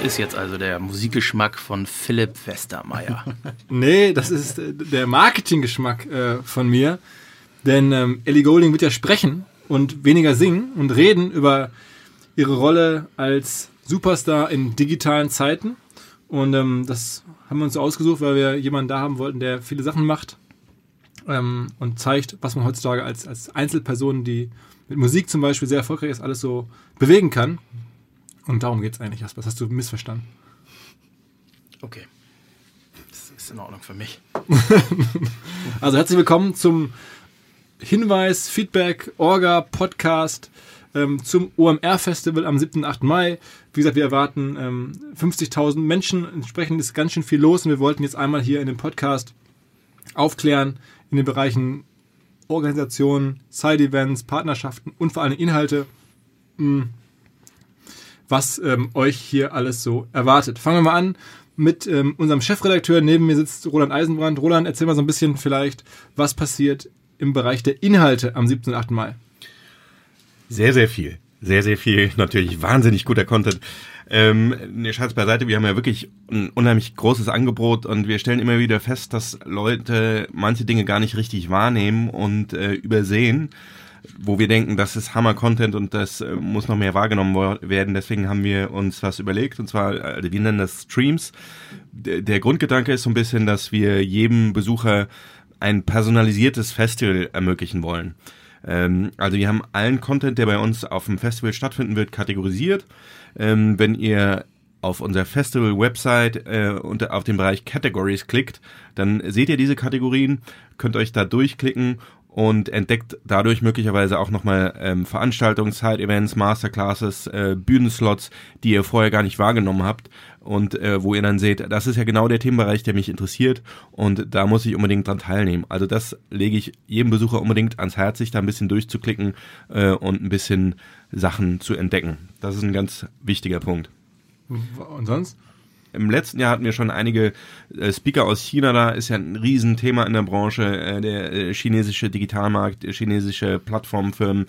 ist jetzt also der Musikgeschmack von Philipp Westermeier. nee, das ist äh, der Marketinggeschmack äh, von mir. Denn ähm, Ellie Golding wird ja sprechen und weniger singen und reden über ihre Rolle als Superstar in digitalen Zeiten. Und ähm, das haben wir uns so ausgesucht, weil wir jemanden da haben wollten, der viele Sachen macht ähm, und zeigt, was man heutzutage als, als Einzelperson, die mit Musik zum Beispiel sehr erfolgreich ist, alles so bewegen kann. Und darum geht es eigentlich, Jasper. Das hast du missverstanden. Okay. Das ist in Ordnung für mich. also herzlich willkommen zum Hinweis, Feedback, Orga, Podcast ähm, zum OMR-Festival am 7. und 8. Mai. Wie gesagt, wir erwarten ähm, 50.000 Menschen. Entsprechend ist ganz schön viel los und wir wollten jetzt einmal hier in dem Podcast aufklären in den Bereichen Organisation, Side-Events, Partnerschaften und vor allem Inhalte, hm, was ähm, euch hier alles so erwartet. Fangen wir mal an mit ähm, unserem Chefredakteur. Neben mir sitzt Roland Eisenbrand. Roland, erzähl mal so ein bisschen vielleicht, was passiert im Bereich der Inhalte am 7. und 8. Mai. Sehr, sehr viel. Sehr, sehr viel. Natürlich wahnsinnig guter Content. Ähm, ne, Schatz beiseite, wir haben ja wirklich ein unheimlich großes Angebot und wir stellen immer wieder fest, dass Leute manche Dinge gar nicht richtig wahrnehmen und äh, übersehen, wo wir denken, das ist Hammer-Content und das äh, muss noch mehr wahrgenommen werden. Deswegen haben wir uns was überlegt und zwar, äh, wir nennen das Streams. D der Grundgedanke ist so ein bisschen, dass wir jedem Besucher ein personalisiertes Festival ermöglichen wollen. Ähm, also wir haben allen Content, der bei uns auf dem Festival stattfinden wird, kategorisiert. Ähm, wenn ihr auf unserer Festival-Website äh, unter auf den Bereich Categories klickt, dann seht ihr diese Kategorien, könnt euch da durchklicken und entdeckt dadurch möglicherweise auch nochmal ähm, Veranstaltungen, Side-Events, Masterclasses, äh, Bühnenslots, die ihr vorher gar nicht wahrgenommen habt und äh, wo ihr dann seht, das ist ja genau der Themenbereich, der mich interessiert und da muss ich unbedingt dran teilnehmen. Also das lege ich jedem Besucher unbedingt ans Herz, sich da ein bisschen durchzuklicken äh, und ein bisschen Sachen zu entdecken. Das ist ein ganz wichtiger Punkt. Und sonst? Im letzten Jahr hatten wir schon einige äh, Speaker aus China da, ist ja ein Riesenthema in der Branche, äh, der äh, chinesische Digitalmarkt, chinesische Plattformfirmen.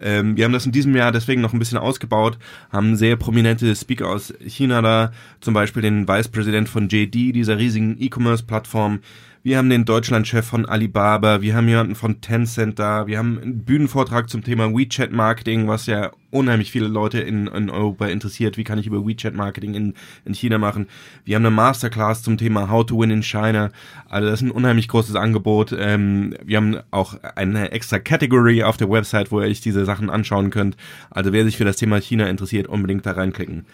Ähm, wir haben das in diesem Jahr deswegen noch ein bisschen ausgebaut, haben sehr prominente Speaker aus China da, zum Beispiel den Vice President von JD, dieser riesigen E-Commerce-Plattform, wir haben den Deutschlandchef von Alibaba, wir haben jemanden von Tencent da, wir haben einen Bühnenvortrag zum Thema WeChat Marketing, was ja unheimlich viele Leute in, in Europa interessiert. Wie kann ich über WeChat Marketing in, in China machen? Wir haben eine Masterclass zum Thema How to Win in China. Also das ist ein unheimlich großes Angebot. Ähm, wir haben auch eine extra Category auf der Website, wo ihr euch diese Sachen anschauen könnt. Also wer sich für das Thema China interessiert, unbedingt da reinklicken.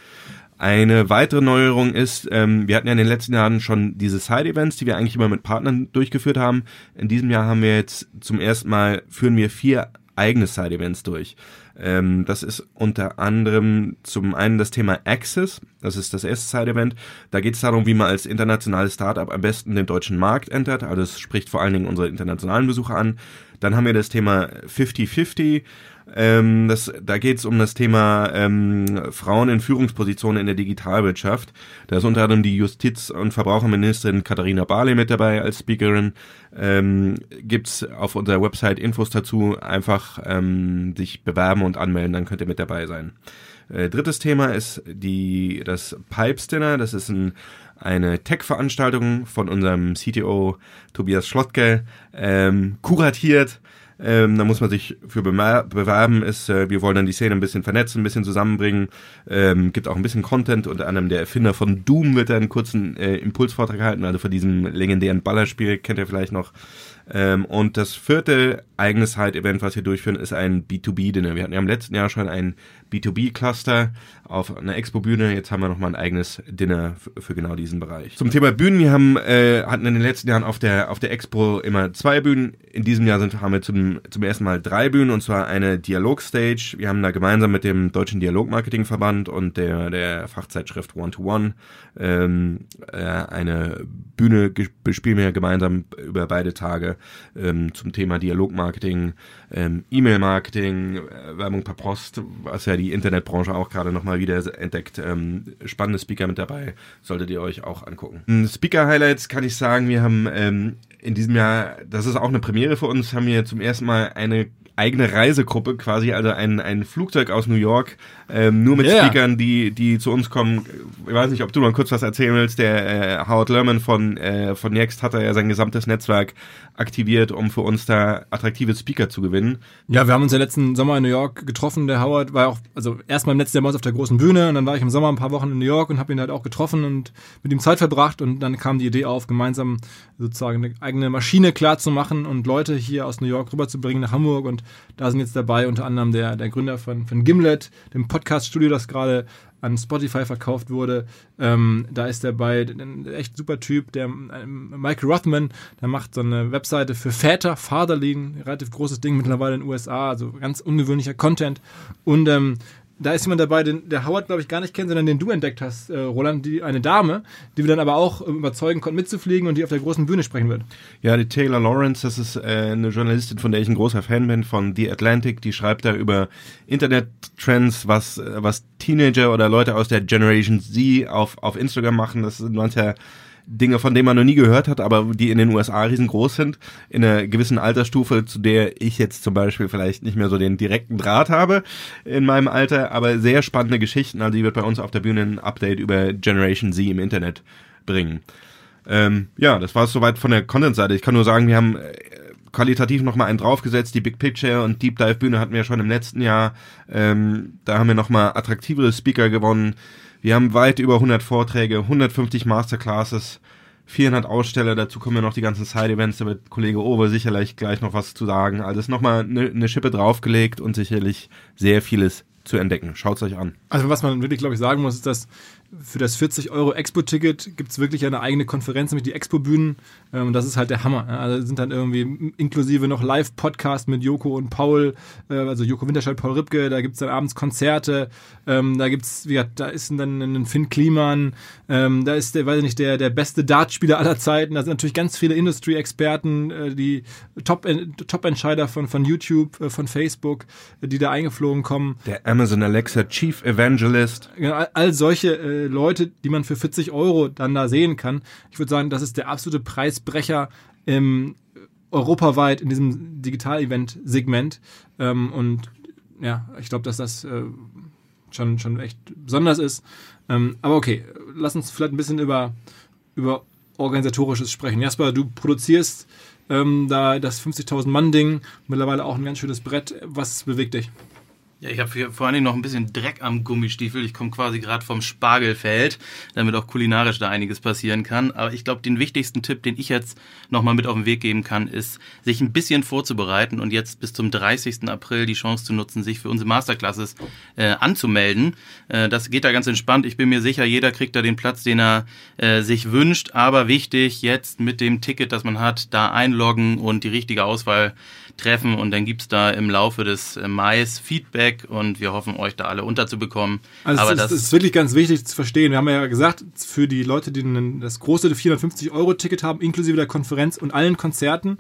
Eine weitere Neuerung ist, ähm, wir hatten ja in den letzten Jahren schon diese Side-Events, die wir eigentlich immer mit Partnern durchgeführt haben. In diesem Jahr haben wir jetzt zum ersten Mal, führen wir vier eigene Side-Events durch. Ähm, das ist unter anderem zum einen das Thema Access, das ist das erste Side-Event. Da geht es darum, wie man als internationales Startup am besten den deutschen Markt entert. Also es spricht vor allen Dingen unsere internationalen Besucher an. Dann haben wir das Thema 50-50 ähm, das, da geht es um das Thema ähm, Frauen in Führungspositionen in der Digitalwirtschaft. Da ist unter anderem die Justiz- und Verbraucherministerin Katharina Barley mit dabei als Speakerin. Ähm, Gibt auf unserer Website Infos dazu. Einfach ähm, sich bewerben und anmelden, dann könnt ihr mit dabei sein. Äh, drittes Thema ist die, das Pipes Dinner. Das ist ein eine Tech-Veranstaltung von unserem CTO Tobias Schlottke, ähm, kuratiert ähm, da muss man sich für bewerben. Ist, äh, wir wollen dann die Szene ein bisschen vernetzen, ein bisschen zusammenbringen. Ähm, gibt auch ein bisschen Content. Unter anderem der Erfinder von Doom wird da einen kurzen äh, Impulsvortrag halten. Also von diesem legendären Ballerspiel kennt ihr vielleicht noch. Ähm, und das vierte eigene Side-Event, was wir durchführen, ist ein B2B-Dinner. Wir hatten ja im letzten Jahr schon ein B2B-Cluster auf einer Expo-Bühne. Jetzt haben wir nochmal ein eigenes Dinner für, genau diesen Bereich. Zum Thema Bühnen. Wir haben, äh, hatten in den letzten Jahren auf der, auf der Expo immer zwei Bühnen. In diesem Jahr sind, haben wir zum, zum ersten Mal drei Bühnen und zwar eine Dialog-Stage. Wir haben da gemeinsam mit dem Deutschen Dialog-Marketing-Verband und der, der Fachzeitschrift One-to-One ähm, äh, eine Bühne bespielen wir gemeinsam über beide Tage ähm, zum Thema Dialogmarketing, ähm, E-Mail-Marketing, äh, Werbung per Post, was ja die Internetbranche auch gerade nochmal wieder entdeckt. Ähm, spannende Speaker mit dabei, solltet ihr euch auch angucken. Speaker-Highlights kann ich sagen, wir haben ähm, in diesem Jahr, das ist auch eine Premiere für uns, haben wir zum ersten Mal eine eigene Reisegruppe, quasi also ein, ein Flugzeug aus New York, ähm, nur mit Yeah. Speakern, die, die zu uns kommen. Ich weiß nicht, ob du noch kurz was erzählen willst. Der äh, Howard Lerman von, äh, von Next hat da ja sein gesamtes Netzwerk aktiviert, um für uns da attraktive Speaker zu gewinnen. Ja, wir haben uns ja letzten Sommer in New York getroffen. Der Howard war auch, also erstmal im letzten Jahr bei auf der großen Bühne und dann war ich im Sommer ein paar Wochen in New York und habe ihn halt auch getroffen und mit ihm Zeit verbracht und dann kam die Idee auf, gemeinsam sozusagen eine eigene Maschine klar zu machen und Leute hier aus New York rüberzubringen nach Hamburg und da sind jetzt dabei unter anderem der, der Gründer von, von Gimlet, dem Podcast-Studio, das gerade an Spotify verkauft wurde. Ähm, da ist dabei ein echt super Typ, der ähm, Michael Rothman, der macht so eine Webseite für Väter, Fatherly, ein relativ großes Ding mittlerweile in den USA, also ganz ungewöhnlicher Content. Und ähm, da ist jemand dabei, den der Howard, glaube ich, gar nicht kennt, sondern den du entdeckt hast, äh, Roland, die, eine Dame, die wir dann aber auch ähm, überzeugen konnten, mitzufliegen und die auf der großen Bühne sprechen wird. Ja, die Taylor Lawrence, das ist äh, eine Journalistin, von der ich ein großer Fan bin, von The Atlantic. Die schreibt da über Internet-Trends, was, äh, was Teenager oder Leute aus der Generation Z auf, auf Instagram machen. Das sind manchmal Dinge, von denen man noch nie gehört hat, aber die in den USA riesengroß sind, in einer gewissen Altersstufe, zu der ich jetzt zum Beispiel vielleicht nicht mehr so den direkten Draht habe in meinem Alter, aber sehr spannende Geschichten. Also die wird bei uns auf der Bühne ein Update über Generation Z im Internet bringen. Ähm, ja, das war es soweit von der Content-Seite. Ich kann nur sagen, wir haben äh, qualitativ nochmal einen draufgesetzt. Die Big Picture und Deep Dive Bühne hatten wir schon im letzten Jahr. Ähm, da haben wir nochmal attraktivere Speaker gewonnen. Wir haben weit über 100 Vorträge, 150 Masterclasses, 400 Aussteller. Dazu kommen ja noch die ganzen Side-Events. Da wird Kollege Owe sicherlich gleich noch was zu sagen. Also ist nochmal eine ne Schippe draufgelegt und sicherlich sehr vieles zu entdecken. Schaut's euch an. Also was man wirklich, glaube ich, sagen muss, ist, dass für das 40 Euro Expo-Ticket gibt es wirklich eine eigene Konferenz, nämlich die Expo-Bühnen. Ähm, und das ist halt der Hammer. Ja. Also sind dann irgendwie inklusive noch Live-Podcast mit Joko und Paul, äh, also Joko Winterscheid, Paul Ripke, da gibt es dann abends Konzerte, ähm, da gibt's, wie gesagt, da ist dann ein Finn Kliman, ähm, da ist der, weiß ich nicht, der, der beste Dartspieler aller Zeiten, da sind natürlich ganz viele Industry-Experten, äh, die Top- Top-Entscheider von, von YouTube, äh, von Facebook, äh, die da eingeflogen kommen. Der Amazon Alexa Chief Evangelist. Genau, all, solche äh, Leute, die man für 40 Euro dann da sehen kann. Ich würde sagen, das ist der absolute Preisbrecher im, europaweit in diesem Digital-Event-Segment. Ähm, und ja, ich glaube, dass das äh, schon, schon echt besonders ist. Ähm, aber okay, lass uns vielleicht ein bisschen über, über Organisatorisches sprechen. Jasper, du produzierst ähm, da das 50.000 Mann-Ding, mittlerweile auch ein ganz schönes Brett. Was bewegt dich? Ja, ich habe vor allen Dingen noch ein bisschen Dreck am Gummistiefel. Ich komme quasi gerade vom Spargelfeld, damit auch kulinarisch da einiges passieren kann. Aber ich glaube, den wichtigsten Tipp, den ich jetzt nochmal mit auf den Weg geben kann, ist, sich ein bisschen vorzubereiten und jetzt bis zum 30. April die Chance zu nutzen, sich für unsere Masterclasses äh, anzumelden. Äh, das geht da ganz entspannt. Ich bin mir sicher, jeder kriegt da den Platz, den er äh, sich wünscht. Aber wichtig, jetzt mit dem Ticket, das man hat, da einloggen und die richtige Auswahl treffen und dann gibt's da im Laufe des äh, Mais Feedback und wir hoffen, euch da alle unterzubekommen. Also Aber es ist, das ist wirklich ganz wichtig zu verstehen. Wir haben ja gesagt, für die Leute, die das große 450-Euro-Ticket haben, inklusive der Konferenz und allen Konzerten,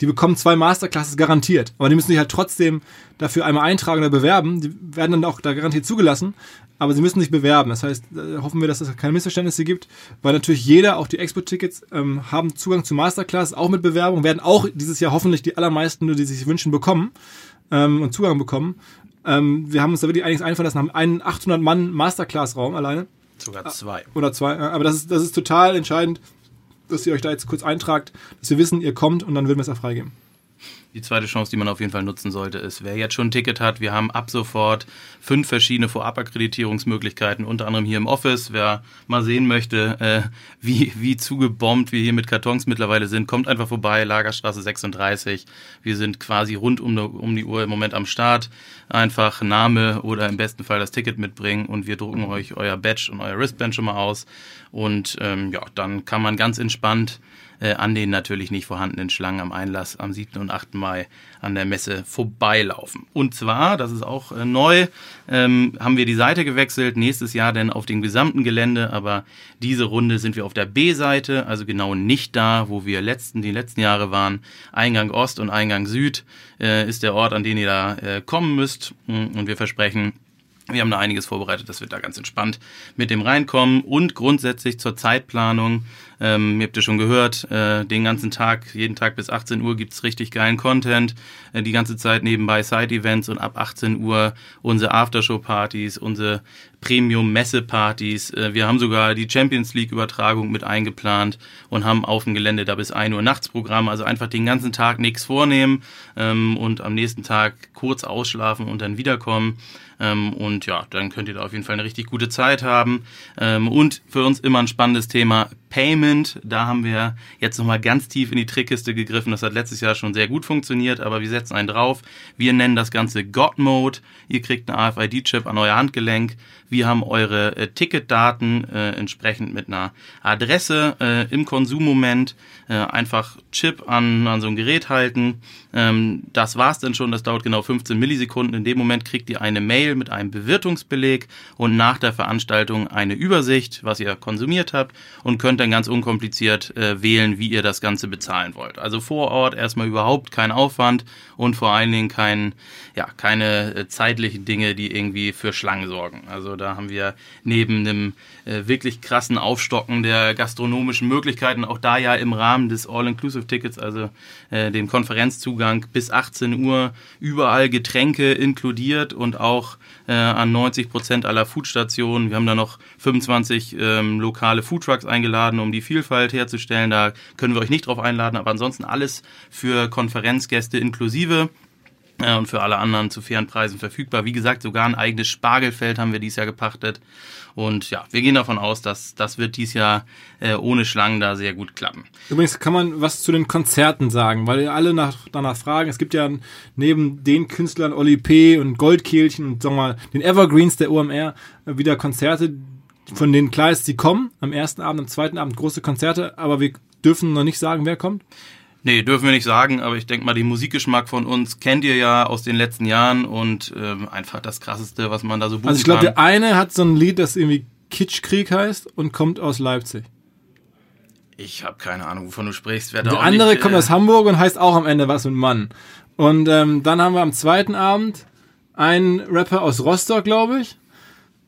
die bekommen zwei Masterclasses garantiert. Aber die müssen sich halt trotzdem dafür einmal eintragen oder bewerben. Die werden dann auch da garantiert zugelassen, aber sie müssen sich bewerben. Das heißt, äh, hoffen wir, dass es keine Missverständnisse gibt, weil natürlich jeder, auch die Expo-Tickets, ähm, haben Zugang zu Masterclasses, auch mit Bewerbung, werden auch dieses Jahr hoffentlich die allermeisten, die sich wünschen, bekommen ähm, und Zugang bekommen. Ähm, wir haben uns da wirklich einiges einfallen lassen, haben einen 800-Mann-Masterclass-Raum alleine sogar zwei. oder zwei. Aber das ist, das ist total entscheidend, dass ihr euch da jetzt kurz eintragt, dass wir wissen, ihr kommt und dann würden wir es auch freigeben. Die zweite Chance, die man auf jeden Fall nutzen sollte, ist, wer jetzt schon ein Ticket hat, wir haben ab sofort fünf verschiedene Vorabakkreditierungsmöglichkeiten, unter anderem hier im Office. Wer mal sehen möchte, äh, wie, wie zugebombt wir hier mit Kartons mittlerweile sind, kommt einfach vorbei, Lagerstraße 36. Wir sind quasi rund um, um die Uhr im Moment am Start. Einfach Name oder im besten Fall das Ticket mitbringen und wir drucken euch euer Badge und euer Wristband schon mal aus. Und ähm, ja, dann kann man ganz entspannt äh, an den natürlich nicht vorhandenen Schlangen am Einlass am 7. und 8. Mai an der Messe vorbeilaufen. Und zwar, das ist auch äh, neu, ähm, haben wir die Seite gewechselt, nächstes Jahr denn auf dem gesamten Gelände, aber diese Runde sind wir auf der B-Seite, also genau nicht da, wo wir letzten, die letzten Jahre waren. Eingang Ost und Eingang Süd äh, ist der Ort, an den ihr da äh, kommen müsst. Und wir versprechen, Wir haben da einiges vorbereitet, das wird da ganz entspannt mit dem reinkommen und grundsätzlich zur Zeitplanung. Ähm, ihr habt ja schon gehört, äh, den ganzen Tag, jeden Tag bis 18 Uhr gibt's richtig geilen Content. Äh, die ganze Zeit nebenbei Side-Events und ab 18 Uhr unsere Aftershow-Partys, unsere Premium-Messe-Partys. Äh, wir haben sogar die Champions League-Übertragung mit eingeplant und haben auf dem Gelände da bis 1 Uhr nachts Programm. Also einfach den ganzen Tag nichts vornehmen ähm, und am nächsten Tag kurz ausschlafen und dann wiederkommen. Ähm, und ja, dann könnt ihr da auf jeden Fall eine richtig gute Zeit haben. Ähm, und für uns immer ein spannendes Thema Payment. Da haben wir jetzt nochmal ganz tief in die Trickkiste gegriffen. Das hat letztes Jahr schon sehr gut funktioniert, aber wir setzen einen drauf. Wir nennen das Ganze God Mode. Ihr kriegt einen AFID-Chip an euer Handgelenk. Wir haben eure äh, Ticketdaten äh, entsprechend mit einer Adresse äh, im Konsummoment. Äh, einfach Chip an, an so ein Gerät halten. Ähm, das war's dann schon. Das dauert genau 15 Millisekunden. In dem Moment kriegt ihr eine Mail mit einem Bewirtungsbeleg und nach der Veranstaltung eine Übersicht, was ihr konsumiert habt und könnt dann ganz unkompliziert äh, wählen, wie ihr das Ganze bezahlen wollt. Also vor Ort erstmal überhaupt kein Aufwand und vor allen Dingen kein, ja, keine äh, zeitlichen Dinge, die irgendwie für Schlangen sorgen. Also da haben wir neben einem äh, wirklich krassen Aufstocken der gastronomischen Möglichkeiten, auch da ja im Rahmen des All-Inclusive-Tickets, also äh, dem Konferenzzugang bis 18 Uhr, überall Getränke inkludiert und auch äh, an 90 Prozent aller Foodstationen. Wir haben da noch 25 ähm, lokale Foodtrucks eingeladen, um die Vielfalt herzustellen. Da können wir euch nicht drauf einladen, aber ansonsten alles für Konferenzgäste inklusive äh, und für alle anderen zu fairen Preisen verfügbar. Wie gesagt, sogar ein eigenes Spargelfeld haben wir dieses Jahr gepachtet. Und ja, wir gehen davon aus, dass das wird dieses Jahr äh, ohne Schlangen da sehr gut klappen. Übrigens kann man was zu den Konzerten sagen, weil alle nach, danach fragen. Es gibt ja neben den Künstlern Oli P. und Goldkehlchen und sagen wir mal den Evergreens der OMR äh, wieder Konzerte, von denen klar ist, sie kommen. Am ersten Abend, am zweiten Abend große Konzerte, aber wir dürfen noch nicht sagen, wer kommt. Nee, dürfen wir nicht sagen, aber ich denke mal, den Musikgeschmack von uns kennt ihr ja aus den letzten Jahren und ähm, einfach das Krasseste, was man da so buchen Also ich glaube, der eine hat so ein Lied, das irgendwie Kitschkrieg heißt und kommt aus Leipzig. Ich habe keine Ahnung, wovon du sprichst. Wer da Der andere nicht, kommt äh, aus Hamburg und heißt auch am Ende was mit Mann. Und ähm, dann haben wir am zweiten Abend einen Rapper aus Rostock, glaube ich,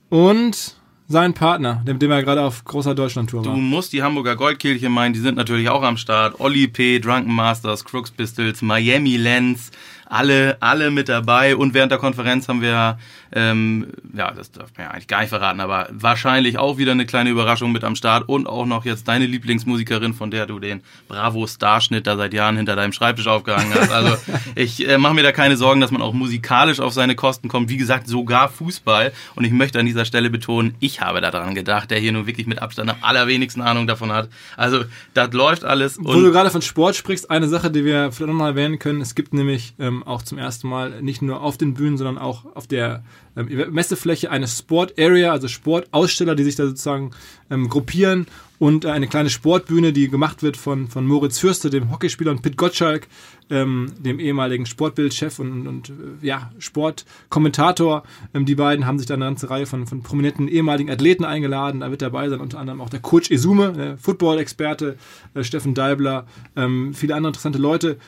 und seinen Partner, mit dem er gerade auf großer Deutschland-Tour Du war. musst die Hamburger Goldkehlchen meinen, die sind natürlich auch am Start. Olli P., Drunken Masters, Crooks Pistols, Miami Lens, alle, alle mit dabei. Und während der Konferenz haben wir, ähm, ja, das darf man ja eigentlich gar nicht verraten, aber wahrscheinlich auch wieder eine kleine Überraschung mit am Start und auch noch jetzt deine Lieblingsmusikerin, von der du den Bravo-Starschnitt da seit Jahren hinter deinem Schreibtisch aufgehangen hast. Also ich äh, mache mir da keine Sorgen, dass man auch musikalisch auf seine Kosten kommt. Wie gesagt, sogar Fußball. Und ich möchte an dieser Stelle betonen, ich habe daran gedacht, der hier nun wirklich mit Abstand am allerwenigsten Ahnung davon hat. Also das läuft alles. Wo du gerade von Sport sprichst, eine Sache, die wir vielleicht noch mal erwähnen können, es gibt nämlich ähm, auch zum ersten Mal nicht nur auf den Bühnen, sondern auch auf der ähm, Messefläche eine Sport Area, also Sportaussteller, die sich da sozusagen ähm, gruppieren und äh, eine kleine Sportbühne, die gemacht wird von, von Moritz Fürste, dem Hockeyspieler, und Pit Gottschalk, ähm, dem ehemaligen Sportbildchef und, und äh, ja, Sportkommentator. Ähm, die beiden haben sich da eine ganze Reihe von, von prominenten ehemaligen Athleten eingeladen. Da wird dabei sein unter anderem auch der Coach Izume, der Football-Experte, äh, Steffen Deibler, ähm, viele andere interessante Leute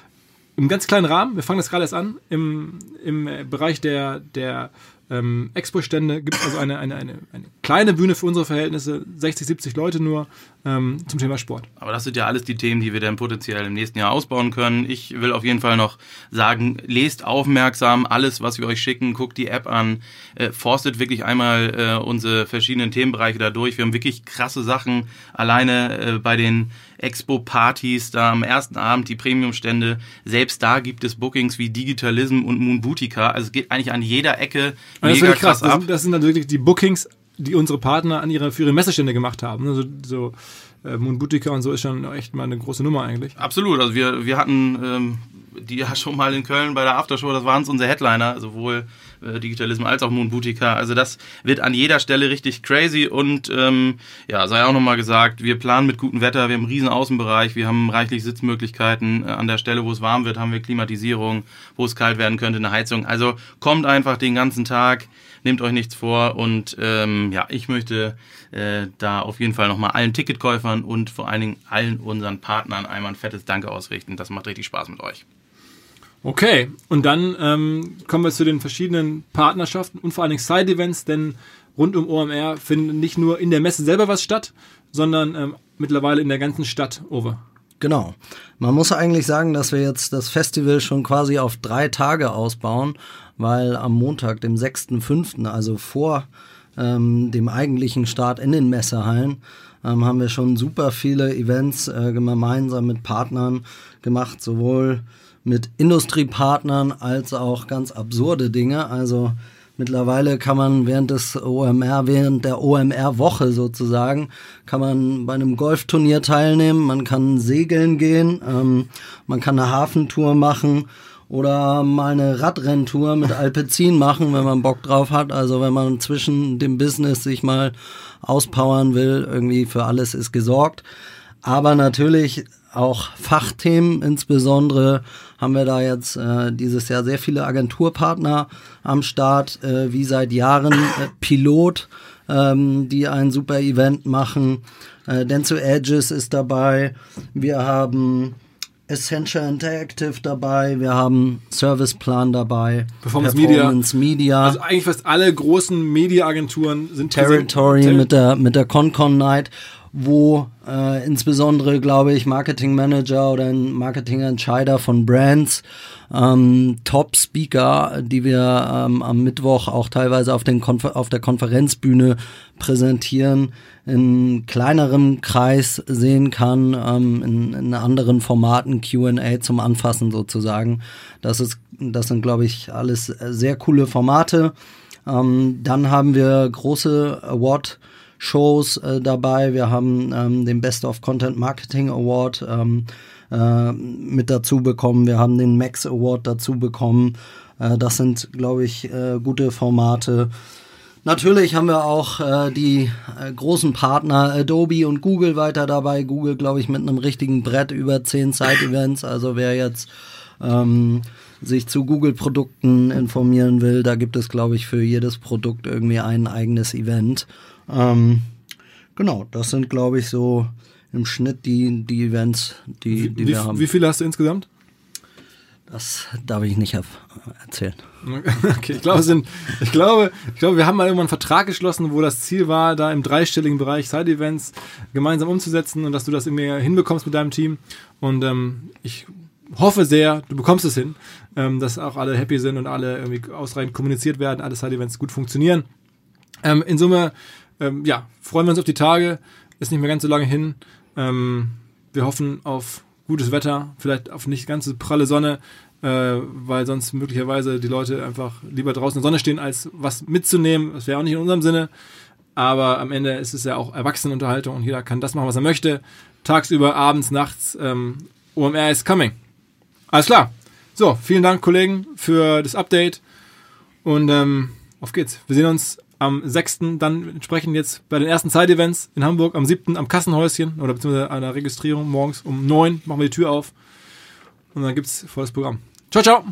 im ganz kleinen Rahmen, wir fangen das gerade erst an, im, im äh, Bereich der, der ähm, Expo-Stände gibt es also eine, eine, eine, eine kleine Bühne für unsere Verhältnisse, 60, 70 Leute nur, ähm, zum Thema Sport. Aber das sind ja alles die Themen, die wir dann potenziell im nächsten Jahr ausbauen können. Ich will auf jeden Fall noch sagen, lest aufmerksam alles, was wir euch schicken, guckt die App an, äh, forstet wirklich einmal äh, unsere verschiedenen Themenbereiche da durch. Wir haben wirklich krasse Sachen alleine äh, bei den Expo-Partys da am ersten Abend, die Premium-Stände. Selbst da gibt es Bookings wie Digitalism und Moon Boutica. Also es geht eigentlich an jeder Ecke Und das ist mega krass. krass Das ab. sind, das sind dann wirklich die Bookings, die unsere Partner an ihre, für ihre Messestände gemacht haben. Also, so äh, Moon Boutica und so ist schon echt mal eine große Nummer eigentlich. Absolut, also wir, wir hatten ähm, die ja schon mal in Köln bei der Aftershow, das waren unsere Headliner, sowohl äh, Digitalism als auch Moon Boutica. Also das wird an jeder Stelle richtig crazy und ähm, ja, sei auch nochmal gesagt, wir planen mit gutem Wetter, wir haben einen riesen Außenbereich, wir haben reichlich Sitzmöglichkeiten. Äh, an der Stelle, wo es warm wird, haben wir Klimatisierung, wo es kalt werden könnte, eine Heizung. Also kommt einfach den ganzen Tag, nehmt euch nichts vor und ähm, ja, ich möchte äh, da auf jeden Fall nochmal allen Ticketkäufern und vor allen Dingen allen unseren Partnern einmal ein fettes Danke ausrichten. Das macht richtig Spaß mit euch. Okay, und dann ähm, kommen wir zu den verschiedenen Partnerschaften und vor allen Dingen Side-Events, denn rund um OMR findet nicht nur in der Messe selber was statt, sondern ähm, mittlerweile in der ganzen Stadt over. Genau. Man muss eigentlich sagen, dass wir jetzt das Festival schon quasi auf drei Tage ausbauen, weil am Montag, dem 6.5., also vor ähm, dem eigentlichen Start in den Messehallen, ähm, haben wir schon super viele Events äh, gemeinsam mit Partnern gemacht, sowohl mit Industriepartnern als auch ganz absurde Dinge. Also Mittlerweile kann man während des OMR, während der OMR-Woche sozusagen, kann man bei einem Golfturnier teilnehmen, man kann segeln gehen, ähm, man kann eine Hafentour machen oder mal eine Radrenntour mit Alpezin machen, wenn man Bock drauf hat. Also wenn man zwischen dem Business sich mal auspowern will, irgendwie für alles ist gesorgt. Aber natürlich auch Fachthemen, insbesondere haben wir da jetzt äh, dieses Jahr sehr viele Agenturpartner am Start, äh, wie seit Jahren äh, Pilot, ähm, die ein super Event machen. Äh, Denso Edges ist dabei. Wir haben Essential Interactive dabei, wir haben Serviceplan dabei, Performance, Performance Media. Media. Also eigentlich fast alle großen Mediaagenturen sind Territory mit der mit der ConCon Night wo äh, insbesondere, glaube ich, Marketing Manager oder ein Marketingentscheider von Brands, ähm, Top-Speaker, die wir ähm, am Mittwoch auch teilweise auf, den Konfer auf der Konferenzbühne präsentieren, in kleinerem Kreis sehen kann, ähm, in, in anderen Formaten Q&A zum Anfassen sozusagen. Das ist, das sind, glaube ich, alles sehr coole Formate. Ähm, dann haben wir große Award- Shows äh, dabei. Wir haben ähm, den Best of Content Marketing Award ähm, äh, mit dazu bekommen. Wir haben den Max Award dazu bekommen. Äh, das sind, glaube ich, äh, gute Formate. Natürlich haben wir auch äh, die äh, großen Partner Adobe und Google weiter dabei. Google, glaube ich, mit einem richtigen Brett über zehn Side-Events. Also wer jetzt ähm, sich zu Google-Produkten informieren will, da gibt es, glaube ich, für jedes Produkt irgendwie ein eigenes Event. Ähm, genau, das sind, glaube ich, so im Schnitt die, die Events, die, die wie, wir haben. Wie viele hast du insgesamt? Das darf ich nicht erzählen. Okay, ich glaube, sind, ich glaube, ich glaube, wir haben mal irgendwann einen Vertrag geschlossen, wo das Ziel war, da im dreistelligen Bereich Side-Events gemeinsam umzusetzen und dass du das irgendwie hinbekommst mit deinem Team. Und ähm, ich hoffe sehr, du bekommst es hin, ähm, dass auch alle happy sind und alle irgendwie ausreichend kommuniziert werden, alle Side-Events gut funktionieren. Ähm, in Summe ähm, ja, freuen wir uns auf die Tage. Ist nicht mehr ganz so lange hin. Ähm, wir hoffen auf gutes Wetter, vielleicht auf nicht ganz so pralle Sonne, äh, weil sonst möglicherweise die Leute einfach lieber draußen in der Sonne stehen, als was mitzunehmen. Das wäre auch nicht in unserem Sinne. Aber am Ende ist es ja auch Erwachsenenunterhaltung und jeder kann das machen, was er möchte. Tagsüber, abends, nachts. Ähm, OMR is coming. Alles klar. So, vielen Dank, Kollegen, für das Update. Und ähm, auf geht's. Wir sehen uns am 6. dann entsprechend jetzt bei den ersten Side-Events in Hamburg, am 7. am Kassenhäuschen oder beziehungsweise einer Registrierung morgens um 9 machen wir die Tür auf und dann gibt's volles Programm. Ciao, ciao!